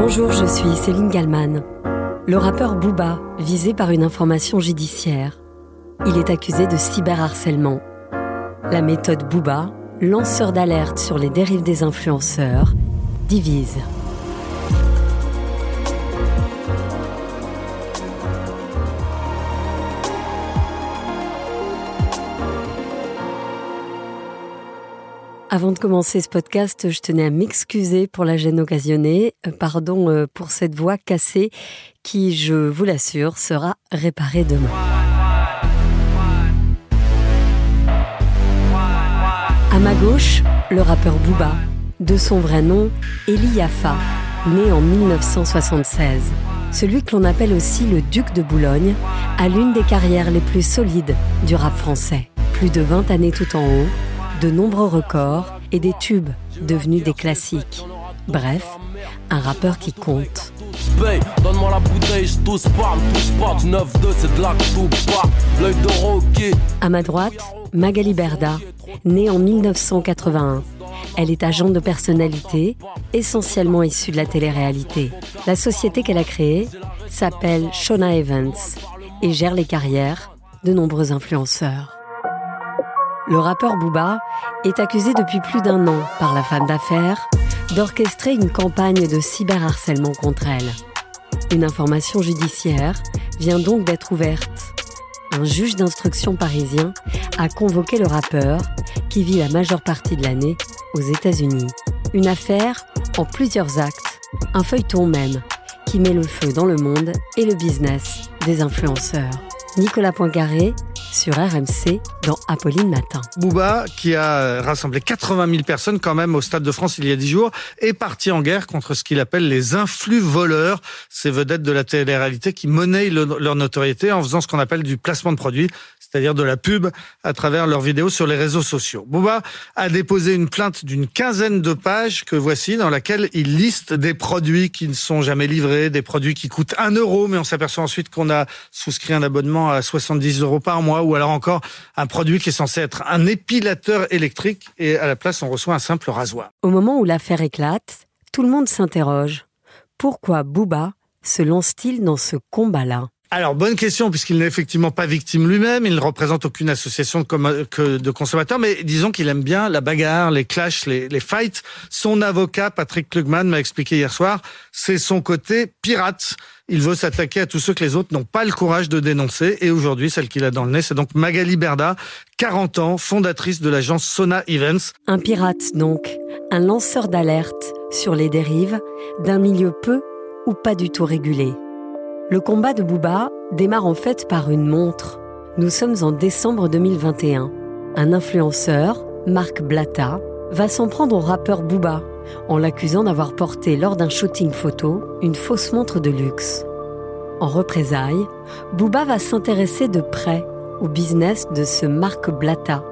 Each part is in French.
Bonjour, je suis Céline Gallman. Le rappeur Booba, visé par une information judiciaire. Il est accusé de cyberharcèlement. La méthode Booba, lanceur d'alerte sur les dérives des influenceurs, divise. Avant de commencer ce podcast, je tenais à m'excuser pour la gêne occasionnée. Euh, pardon euh, pour cette voix cassée qui, je vous l'assure, sera réparée demain. À ma gauche, le rappeur Booba, de son vrai nom, Eli né en 1976. Celui que l'on appelle aussi le duc de Boulogne, a l'une des carrières les plus solides du rap français. Plus de 20 années tout en haut, de nombreux records et des tubes devenus des classiques. Bref, un rappeur qui compte. À ma droite, Magali Berda, née en 1981. Elle est agente de personnalité, essentiellement issue de la télé-réalité. La société qu'elle a créée s'appelle Shona Evans et gère les carrières de nombreux influenceurs le rappeur Booba est accusé depuis plus d'un an par la femme d'affaires d'orchestrer une campagne de cyberharcèlement contre elle. Une information judiciaire vient donc d'être ouverte. Un juge d'instruction parisien a convoqué le rappeur qui vit la majeure partie de l'année aux États-Unis. Une affaire en plusieurs actes, un feuilleton même, qui met le feu dans le monde et le business des influenceurs. Nicolas Poincaré sur RMC dans Apolline Matin. Bouba, qui a rassemblé 80 000 personnes quand même au Stade de France il y a 10 jours, est parti en guerre contre ce qu'il appelle les influx voleurs, ces vedettes de la télé-réalité qui monnaient leur notoriété en faisant ce qu'on appelle du placement de produits, c'est-à-dire de la pub à travers leurs vidéos sur les réseaux sociaux. Bouba a déposé une plainte d'une quinzaine de pages que voici, dans laquelle il liste des produits qui ne sont jamais livrés, des produits qui coûtent 1 euro, mais on s'aperçoit ensuite qu'on a souscrit un abonnement à 70 euros par mois, ou alors encore un produit qui est censé être un épilateur électrique, et à la place on reçoit un simple rasoir. Au moment où l'affaire éclate, tout le monde s'interroge. Pourquoi Bouba se lance-t-il dans ce combat-là? Alors, bonne question, puisqu'il n'est effectivement pas victime lui-même, il ne représente aucune association de, de consommateurs, mais disons qu'il aime bien la bagarre, les clashs, les, les fights. Son avocat, Patrick Klugman, m'a expliqué hier soir, c'est son côté pirate. Il veut s'attaquer à tous ceux que les autres n'ont pas le courage de dénoncer. Et aujourd'hui, celle qu'il a dans le nez, c'est donc Magali Berda, 40 ans, fondatrice de l'agence Sona Events. Un pirate, donc. Un lanceur d'alerte sur les dérives d'un milieu peu ou pas du tout régulé. Le combat de Booba démarre en fait par une montre. Nous sommes en décembre 2021. Un influenceur, Marc Blatta, va s'en prendre au rappeur Booba en l'accusant d'avoir porté lors d'un shooting photo une fausse montre de luxe. En représailles, Booba va s'intéresser de près au business de ce Marc Blatta,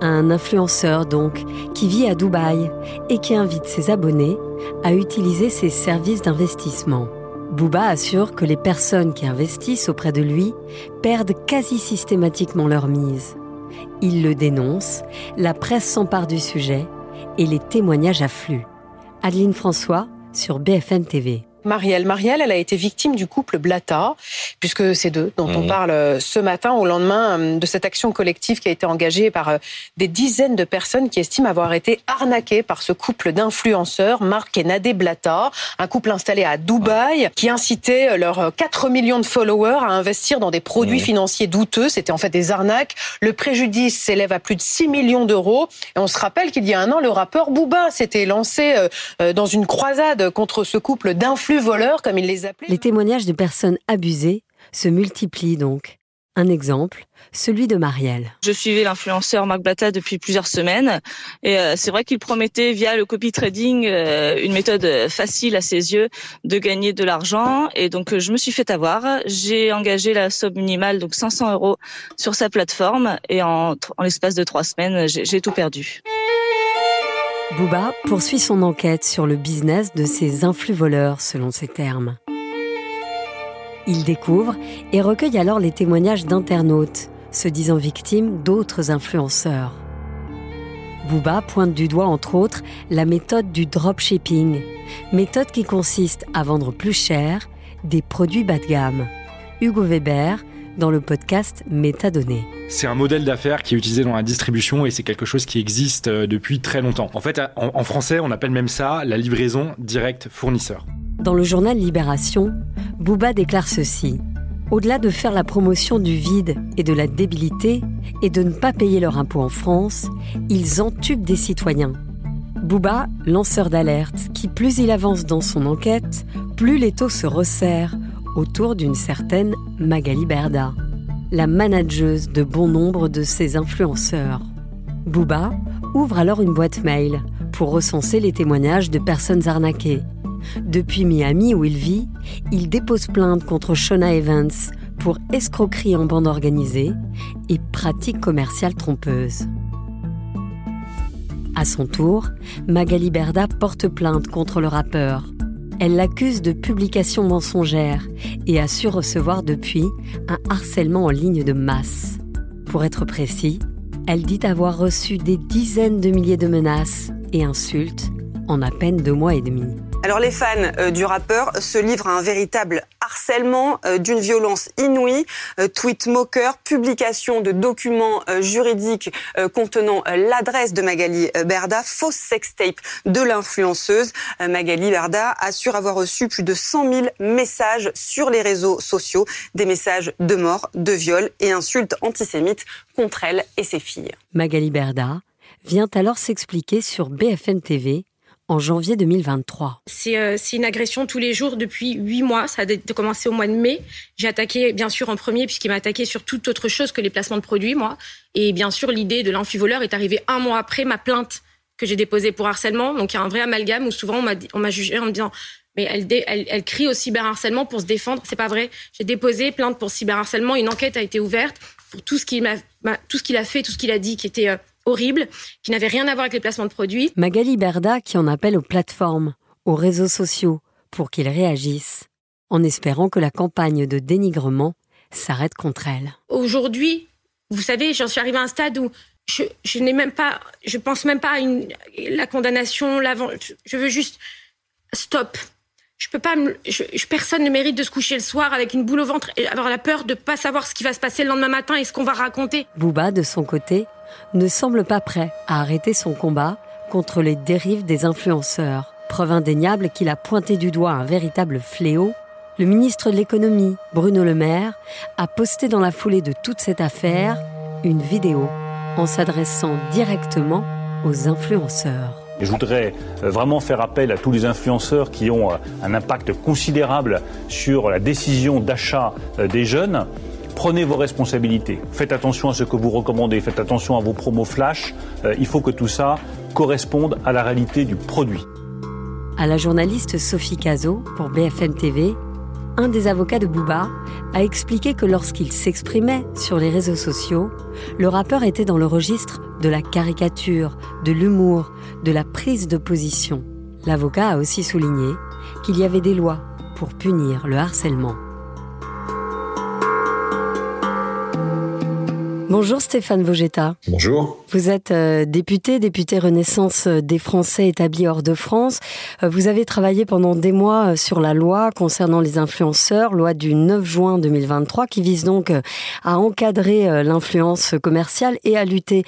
un influenceur donc qui vit à Dubaï et qui invite ses abonnés à utiliser ses services d'investissement. Bouba assure que les personnes qui investissent auprès de lui perdent quasi systématiquement leur mise. Il le dénonce, la presse s'empare du sujet et les témoignages affluent. Adeline François sur BFM TV. Marielle. Marielle, elle a été victime du couple Blata, puisque c'est d'eux dont on mmh. parle euh, ce matin au lendemain euh, de cette action collective qui a été engagée par euh, des dizaines de personnes qui estiment avoir été arnaquées par ce couple d'influenceurs, Marc et Nadé Blata, un couple installé à Dubaï qui incitait leurs 4 millions de followers à investir dans des produits mmh. financiers douteux. C'était en fait des arnaques. Le préjudice s'élève à plus de 6 millions d'euros. Et on se rappelle qu'il y a un an, le rappeur Booba s'était lancé dans une croisade contre ce couple d'influenceurs voleurs, comme il les appelait. Les témoignages de personnes abusées se multiplient donc. Un exemple, celui de Marielle. Je suivais l'influenceur Marc Blata depuis plusieurs semaines et euh, c'est vrai qu'il promettait via le copy trading euh, une méthode facile à ses yeux de gagner de l'argent et donc je me suis fait avoir. J'ai engagé la somme minimale donc 500 euros sur sa plateforme et en, en l'espace de trois semaines j'ai tout perdu. Booba poursuit son enquête sur le business de ces influx voleurs, selon ses termes. Il découvre et recueille alors les témoignages d'internautes, se disant victimes d'autres influenceurs. Booba pointe du doigt entre autres la méthode du dropshipping, méthode qui consiste à vendre plus cher des produits bas de gamme. Hugo Weber dans le podcast Métadonnées. C'est un modèle d'affaires qui est utilisé dans la distribution et c'est quelque chose qui existe euh, depuis très longtemps. En fait, en, français, on appelle même ça la livraison directe fournisseur. Dans le journal Libération, Booba déclare ceci. Au-delà de faire la promotion du vide et de la débilité et de ne pas payer leur impôt en France, ils entubent des citoyens. Booba, lanceur d'alerte, qui plus il avance dans son enquête, plus les taux se resserrent autour d'une certaine Magali Berda, la manageuse de bon nombre de ses influenceurs. Booba ouvre alors une boîte mail pour recenser les témoignages de personnes arnaquées. Depuis Miami où il vit, il dépose plainte contre Shona Evans pour escroquerie en bande organisée et pratique commerciale trompeuse. À son tour, Magali Berda porte plainte contre le rappeur elle l'accuse de publication mensongère et a su recevoir depuis un harcèlement en ligne de masse. Pour être précis, elle dit avoir reçu des dizaines de milliers de menaces et insultes en à peine deux mois et demi. Alors les fans euh, du rappeur se livrent à un véritable harcèlement euh, d'une violence inouïe, euh, tweet moqueur, publication de documents juridiques contenant l'adresse de Magali Berda, fausse sextape de l'influenceuse. Magali Berda assure avoir reçu plus de 100 000 messages sur les réseaux sociaux, des messages de mort, de viol et insultes antisémites contre elle et ses filles. Magali Berda vient alors s'expliquer sur BFM TV en janvier 2023. Euh, c'est une agression tous les jours depuis huit mois. Ça a commencé au mois de mai. J'ai attaqué, bien sûr, en premier, puisqu'il m'a attaqué sur toute autre chose que les placements de produits, moi. Et bien sûr, l'idée de l'influvoleur est arrivée un mois après ma plainte que j'ai déposée pour harcèlement. Donc, il y a un vrai amalgame où souvent on m'a jugé en me disant mais elle, elle, elle, crie au cyberharcèlement pour se défendre. C'est pas vrai. J'ai déposé plainte pour cyberharcèlement. Une enquête a été ouverte pour tout ce qu'il a, tout ce qu'il a fait, tout ce qu'il a dit qui était euh, horrible, qui n'avait rien à voir avec les placements de produits. Magali Berda qui en appelle aux plateformes, aux réseaux sociaux, pour qu'ils réagissent, en espérant que la campagne de dénigrement s'arrête contre elle. Aujourd'hui, vous savez, j'en suis arrivée à un stade où je, je n'ai même pas, je pense même pas à une, la condamnation, l'avant. Je veux juste stop. Je peux pas, je, personne ne mérite de se coucher le soir avec une boule au ventre et avoir la peur de pas savoir ce qui va se passer le lendemain matin et ce qu'on va raconter. Bouba, de son côté, ne semble pas prêt à arrêter son combat contre les dérives des influenceurs. Preuve indéniable qu'il a pointé du doigt un véritable fléau, le ministre de l'économie, Bruno Le Maire, a posté dans la foulée de toute cette affaire une vidéo en s'adressant directement aux influenceurs. Je voudrais euh, vraiment faire appel à tous les influenceurs qui ont euh, un impact considérable sur la décision d'achat euh, des jeunes prenez vos responsabilités. Faites attention à ce que vous recommandez, faites attention à vos promos flash. Il faut que tout ça corresponde à la réalité du produit. À la journaliste Sophie Cazot pour BFM TV, un des avocats de Booba a expliqué que lorsqu'il s'exprimait sur les réseaux sociaux, le rappeur était dans le registre de la caricature, de l'humour, de la prise de position. L'avocat a aussi souligné qu'il y avait des lois pour punir le harcèlement. Bonjour Stéphane Vogetta. Bonjour. Vous êtes euh, député, député Renaissance euh, des Français établis hors de France. Euh, vous avez travaillé pendant des mois sur la loi concernant les influenceurs, loi du 9 juin 2023, qui vise donc à encadrer l'influence commerciale et à lutter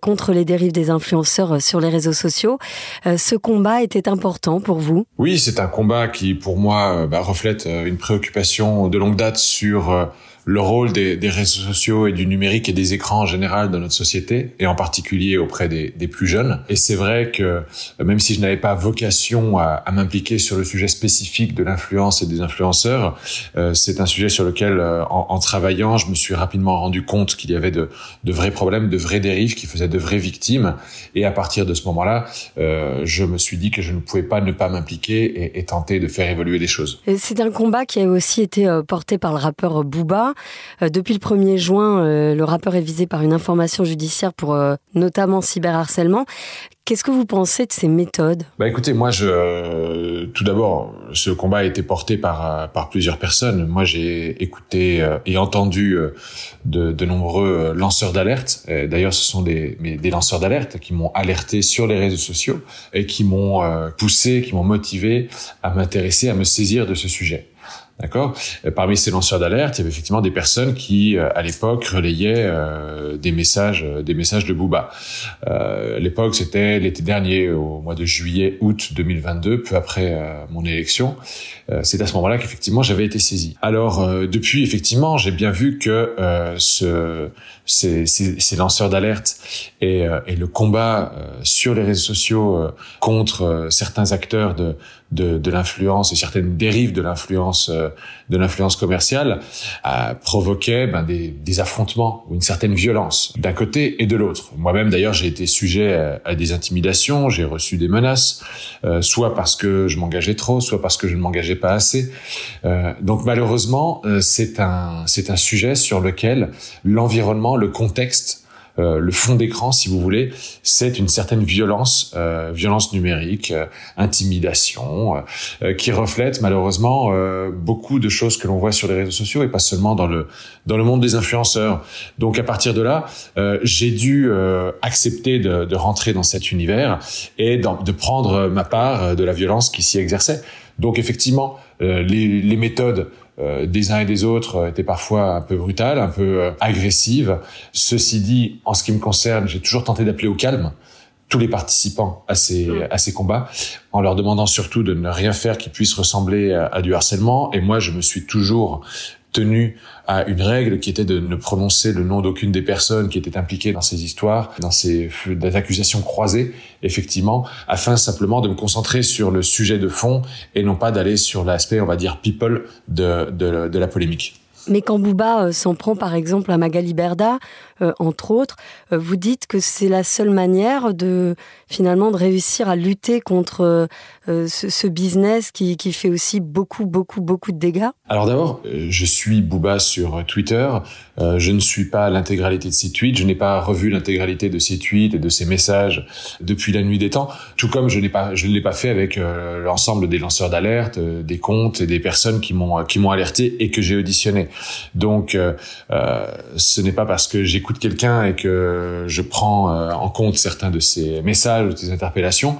contre les dérives des influenceurs sur les réseaux sociaux. Ce combat était important pour vous? Oui, c'est un combat qui, pour moi, bah, reflète une préoccupation de longue date sur le rôle des, des, réseaux sociaux et du numérique et des écrans en général dans notre société, et en particulier auprès des, des plus jeunes. Et c'est vrai que euh, même si je n'avais pas vocation à, à m'impliquer sur le sujet spécifique de l'influence et des influenceurs, euh, c'est un sujet sur lequel, euh, en, en, travaillant, je me suis rapidement rendu compte qu'il y avait de, de, vrais problèmes, de vraies dérives qui faisaient de vraies victimes. Et à partir de ce moment-là, euh, je me suis dit que je ne pouvais pas ne pas m'impliquer et, et, tenter de faire évoluer les choses. C'est un combat qui a aussi été porté par le rappeur Booba. Euh, depuis le 1er juin, euh, le rappeur est visé par une information judiciaire pour euh, notamment cyberharcèlement. Qu'est-ce que vous pensez de ces méthodes? Bah écoutez, moi tout d'abord ce combat a été porté par plusieurs personnes. Moi j'ai écouté et entendu de, nombreux lanceurs d'alerte. D'ailleurs, ce sont des lanceurs d'alerte qui m'ont alerté sur les réseaux sociaux et qui m'ont poussé, qui m'ont motivé à m'intéresser, à me saisir de ce sujet. D'accord. Parmi ces lanceurs d'alerte, il y avait effectivement des personnes qui, euh, à l'époque, relayaient euh, des messages, euh, des messages de Booba. Euh, l'époque, c'était l'été dernier, au mois de juillet, août 2022, peu après mon élection. C'est à ce moment-là qu'effectivement j'avais été saisi. Alors depuis, effectivement, j'ai bien vu que ce, ces, ces, ces lanceurs d'alerte et, et, le combat sur les réseaux sociaux contre certains acteurs de, de, de l'influence et certaines dérives de l'influence de l'influence commerciale a provoqué ben, des, des, affrontements ou une certaine violence d'un côté et de l'autre. Moi-même d'ailleurs j'ai été sujet à, des intimidations, j'ai reçu des menaces, euh, soit parce que je m'engageais trop, soit parce que je ne m'engageais pas assez. Euh, donc malheureusement euh, c'est un c'est un sujet sur lequel l'environnement, le contexte euh, le fond d'écran, si vous voulez, c'est une certaine violence, euh, violence numérique, euh, intimidation, qui reflète malheureusement beaucoup de choses que l'on voit sur les réseaux sociaux et pas seulement dans le dans le monde des influenceurs. Donc à partir de là, j'ai dû accepter de, de, rentrer dans cet univers et de prendre ma part de la violence qui s'y exerçait. Donc effectivement, les, les méthodes euh, des uns et des autres euh, étaient parfois un peu brutales, un peu euh, agressives. Ceci dit, en ce qui me concerne, j'ai toujours tenté d'appeler au calme tous les participants à ces, mm. à ces combats, en leur demandant surtout de ne rien faire qui puisse ressembler à, à du harcèlement. Et moi, je me suis toujours tenu à une règle qui était de ne prononcer le nom d'aucune des personnes qui étaient impliquées dans ces histoires, dans ces accusations croisées, effectivement, afin simplement de me concentrer sur le sujet de fond et non pas d'aller sur l'aspect, on va dire, people de, de, la polémique. Mais quand Bouba euh, s'en prend par exemple à Magali Berda, entre autres, euh, vous dites que c'est la seule manière de finalement de réussir à lutter contre ce, business qui, fait aussi beaucoup, beaucoup, beaucoup de dégâts Alors d'abord, je suis Bouba sur Twitter. je ne suis pas l'intégralité de ses tweets. Je n'ai pas revu l'intégralité de ses tweets et de ses messages depuis la nuit des temps. Tout comme je pas, je ne l'ai pas fait avec l'ensemble des lanceurs d'alerte, des comptes et des personnes qui m'ont qui m'ont alerté et que j'ai auditionné. Donc, euh, euh, ce n'est pas parce que j'écoute quelqu'un et que je prends euh, en compte certains de ses messages ou de ses interpellations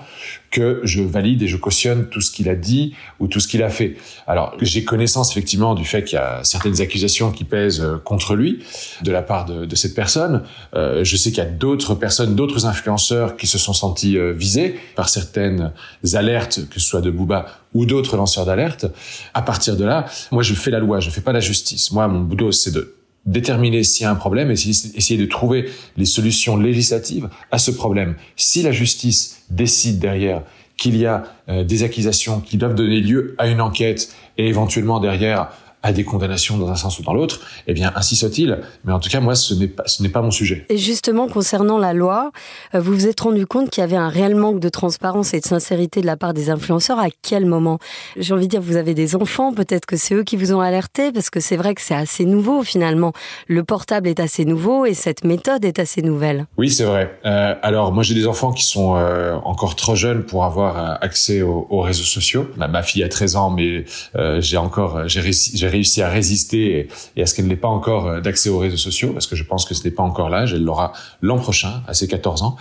que je valide et je cautionne tout ce qu'il a dit ou tout ce qu'il a fait. Alors, j'ai connaissance effectivement du fait qu'il y a certaines accusations qui pèsent contre lui de la part de, cette personne. Euh, je sais qu'il y a d'autres personnes, d'autres influenceurs qui se sont sentis visés par certaines alertes, que ce soit de Booba ou d'autres lanceurs d'alerte. À partir de là, moi, je fais la loi, je fais pas la justice. Moi, mon boulot, c'est de déterminer s'il y a un problème et essayer de trouver les solutions législatives à ce problème. Si la justice décide derrière qu'il y a euh, des accusations qui doivent donner lieu à une enquête et éventuellement derrière à des condamnations dans un sens ou dans l'autre, eh bien, ainsi soit-il. Mais en tout cas, moi, ce n'est pas, ce n'est pas mon sujet. Et justement, concernant la loi, euh, vous vous êtes rendu compte qu'il y avait un réel manque de transparence et de sincérité de la part des influenceurs. À quel moment? J'ai envie de dire, vous avez des enfants, peut-être que c'est eux qui vous ont alerté, parce que c'est vrai que c'est assez nouveau finalement. Le portable est assez nouveau et cette méthode est assez nouvelle. Oui, c'est vrai. Euh, alors, moi, j'ai des enfants qui sont euh, encore trop jeunes pour avoir accès aux, aux réseaux sociaux. Ma, ma, fille a 13 ans, mais euh, j'ai encore, j'ai réussi, réussi à résister et, à ce qu'elle n'ait pas encore euh, d'accès aux réseaux sociaux, parce que je pense que ce n'est pas encore l'âge, elle l'aura l'an prochain, à ses 14 ans.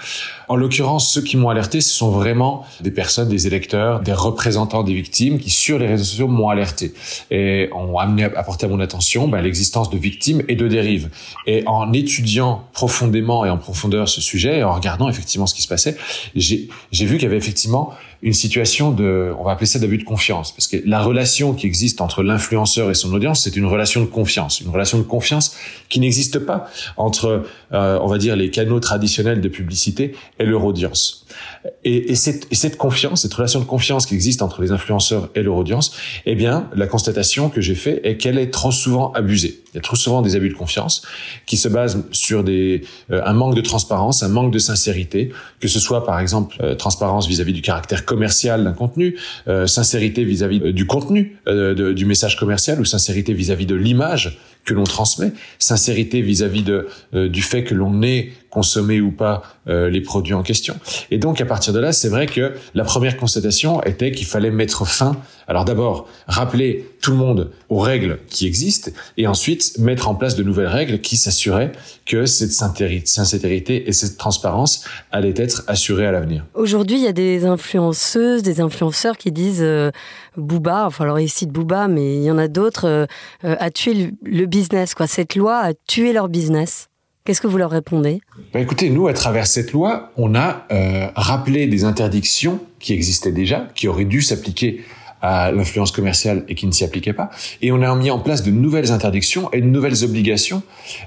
En l'occurrence, ceux qui m'ont alerté, ce sont vraiment des personnes, des électeurs, des représentants des victimes qui, sur les réseaux sociaux, m'ont alerté et ont amené à porter à mon attention ben, l'existence de victimes et de dérives. Et en étudiant profondément et en profondeur ce sujet, et en regardant effectivement ce qui se passait, j'ai vu qu'il y avait effectivement une situation de, on va appeler ça d'abus de confiance, parce que la relation qui existe entre l'influenceur et son audience, c'est une relation de confiance, une relation de confiance qui n'existe pas entre, euh, on va dire, les canaux traditionnels de publicité et leur audience. Et, et, cette, et, cette, confiance, cette relation de confiance qui existe entre les influenceurs et leur audience, eh bien, la constatation que j'ai fait est qu'elle est trop souvent abusée. Il y a trop souvent des abus de confiance qui se basent sur des, euh, un manque de transparence, un manque de sincérité, que ce soit par exemple euh, transparence vis-à-vis du caractère commercial d'un contenu, euh, sincérité vis-à-vis euh, du contenu de, du message commercial ou sincérité vis-à-vis de l'image que l'on transmet, sincérité vis-à-vis du fait que l'on est consommer ou pas euh, les produits en question. Et donc à partir de là, c'est vrai que la première constatation était qu'il fallait mettre fin. Alors d'abord, rappeler tout le monde aux règles qui existent et ensuite mettre en place de nouvelles règles qui s'assuraient que cette sincérité et cette transparence allaient être assurées à l'avenir. Aujourd'hui, il y a des influenceuses, des influenceurs qui disent euh, Booba, enfin alors ici de Booba, mais il y en a d'autres, euh, euh, a tué le, business. Quoi. Cette loi a tué leur business. Qu'est-ce que vous leur répondez? Bah Écoutez, nous, à travers cette loi, on a euh, rappelé des interdictions qui existaient déjà, qui auraient dû s'appliquer à l'influence commerciale et qui ne s'y appliquaient pas. Et on a mis en place de nouvelles interdictions et de nouvelles obligations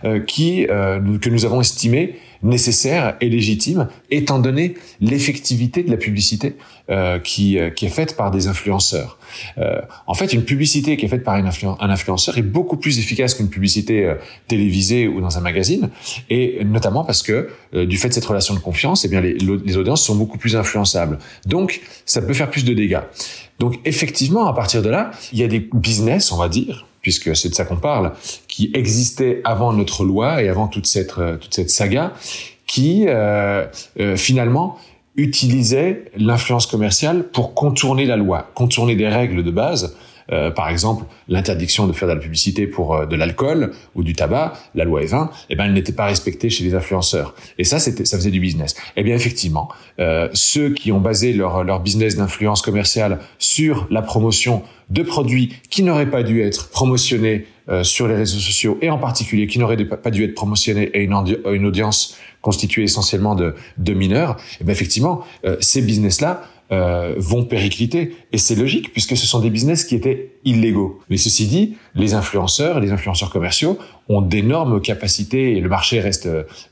euh, qui euh, que nous avons estimées nécessaires et légitimes, étant donné l'effectivité de la publicité euh, qui, euh, qui est faite par des influenceurs. Euh, en fait, une publicité qui est faite par un influenceur est beaucoup plus efficace qu'une publicité euh, télévisée ou dans un magazine, et notamment parce que du fait de cette relation de confiance, eh bien les, les audiences sont beaucoup plus influençables. Donc, ça peut faire plus de dégâts. Donc, effectivement, à partir de là, il y a des business, on va dire, puisque c'est de ça qu'on parle, qui existaient avant notre loi et avant toute cette cette saga, qui euh, finalement utilisaient l'influence commerciale pour contourner la loi, contourner des règles de base. Euh, par exemple, l'interdiction de faire de la publicité pour euh, de l'alcool ou du tabac, la loi E20, eh ben, elle n'était pas respectée chez les influenceurs. Et ça, ça faisait du business. Eh bien, effectivement, euh, ceux qui ont basé leur, leur business d'influence commerciale sur la promotion de produits qui n'auraient pas dû être promotionnés euh, sur les réseaux sociaux et en particulier qui n'auraient pas dû être promotionnés à une, une audience constituée essentiellement de, de mineurs, eh bien effectivement, euh, ces business-là euh, vont péricliter. Et c'est logique, puisque ce sont des business qui étaient illégaux. Mais ceci dit, les influenceurs, les influenceurs commerciaux ont d'énormes capacités et le marché reste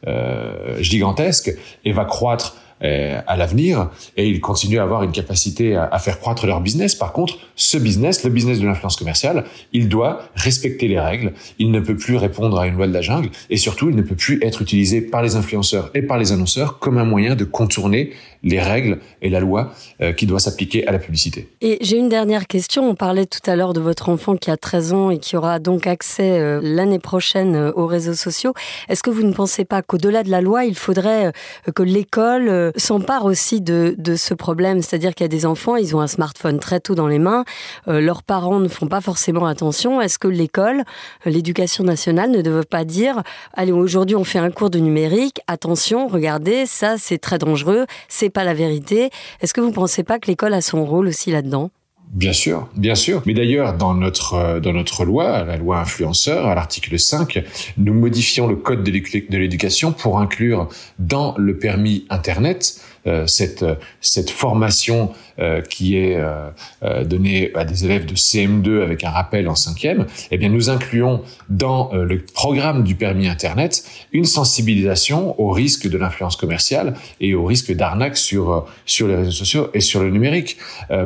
euh, gigantesque et va croître euh, à l'avenir et ils continuent à avoir une capacité à, faire croître leur business. Par contre, ce business, le business de l'influence commerciale, il doit respecter les règles. Il ne peut plus répondre à une loi de la jungle et surtout, il ne peut plus être utilisé par les influenceurs et par les annonceurs comme un moyen de contourner les règles et la loi euh, qui doit s'appliquer à la publicité. Et j'ai une dernière question. On parlait tout à l'heure de votre enfant qui a 13 ans et qui aura donc accès euh, l'année prochaine aux réseaux sociaux. Est-ce que vous ne pensez pas qu'au-delà de la loi, il faudrait que l'école s'empare aussi de, ce problème, c'est-à-dire qu'il y a des enfants, ils ont un smartphone très tôt dans les mains, euh, leurs parents ne font pas forcément attention. Est-ce que l'école, euh, l'éducation nationale ne devrait pas dire, allez, aujourd'hui on fait un cours de numérique, attention, regardez, ça c'est très dangereux, c'est pas la vérité. Est-ce que vous ne pensez pas que l'école a son rôle aussi là-dedans? Bien sûr, bien sûr. Mais d'ailleurs, dans notre euh, dans notre loi, la loi influenceur, à l'article 5, nous modifions le code de l'éducation pour inclure dans le permis Internet cette cette formation euh, qui est euh, donnée à des élèves de CM2 avec un rappel en cinquième, eh bien nous incluons dans le programme du permis Internet une sensibilisation au risque de l'influence commerciale et au risque d'arnaque sur sur les réseaux sociaux et sur le numérique.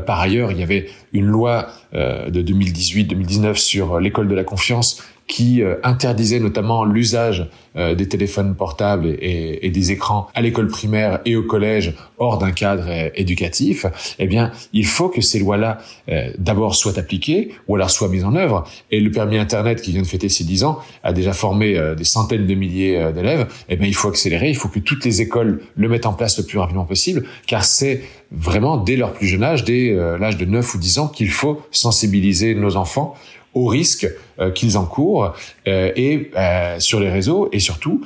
par ailleurs, il y avait une loi de 2018-2019 sur l'école de la confiance qui euh, interdisait notamment l'usage euh, des téléphones portables et, et, des écrans à l'école primaire et au collège hors d'un cadre euh, éducatif, eh bien, il faut que ces lois-là d'abord soient appliquées ou alors soient mises en œuvre. Et le permis Internet qui vient de fêter ses 10 ans a déjà formé des centaines de milliers d'élèves. Eh bien, il faut accélérer, il faut que toutes les écoles le mettent en place le plus rapidement possible, car c'est vraiment dès leur plus jeune âge, dès l'âge de 9 ou 10 ans, qu'il faut sensibiliser nos enfants aux risques euh, qu'ils encourent euh, et euh, sur les réseaux et surtout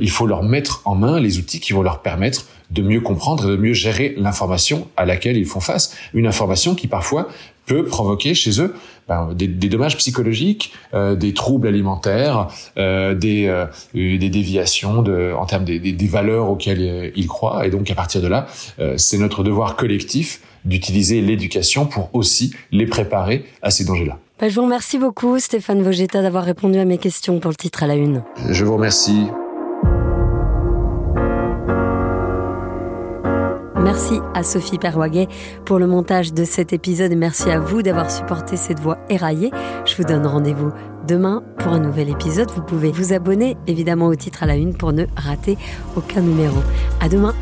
il faut leur mettre en main les outils qui vont leur permettre de mieux comprendre et de mieux gérer l'information à laquelle ils font face une information qui parfois peut provoquer chez eux ben, des, des, dommages psychologiques, euh, des troubles alimentaires, euh, des, des déviations de, en termes des, des valeurs auxquelles ils croient. Et donc à partir de là, c'est notre devoir collectif d'utiliser l'éducation pour aussi les préparer à ces dangers-là. Bah, je vous remercie beaucoup, Stéphane Vogetta, d'avoir répondu à mes questions pour le titre à la une. Je vous remercie. Merci à Sophie Perwaguet pour le montage de cet épisode et merci à vous d'avoir supporté cette voix éraillée. Je vous donne rendez-vous demain pour un nouvel épisode. Vous pouvez vous abonner évidemment au titre à la une pour ne rater aucun numéro. À demain.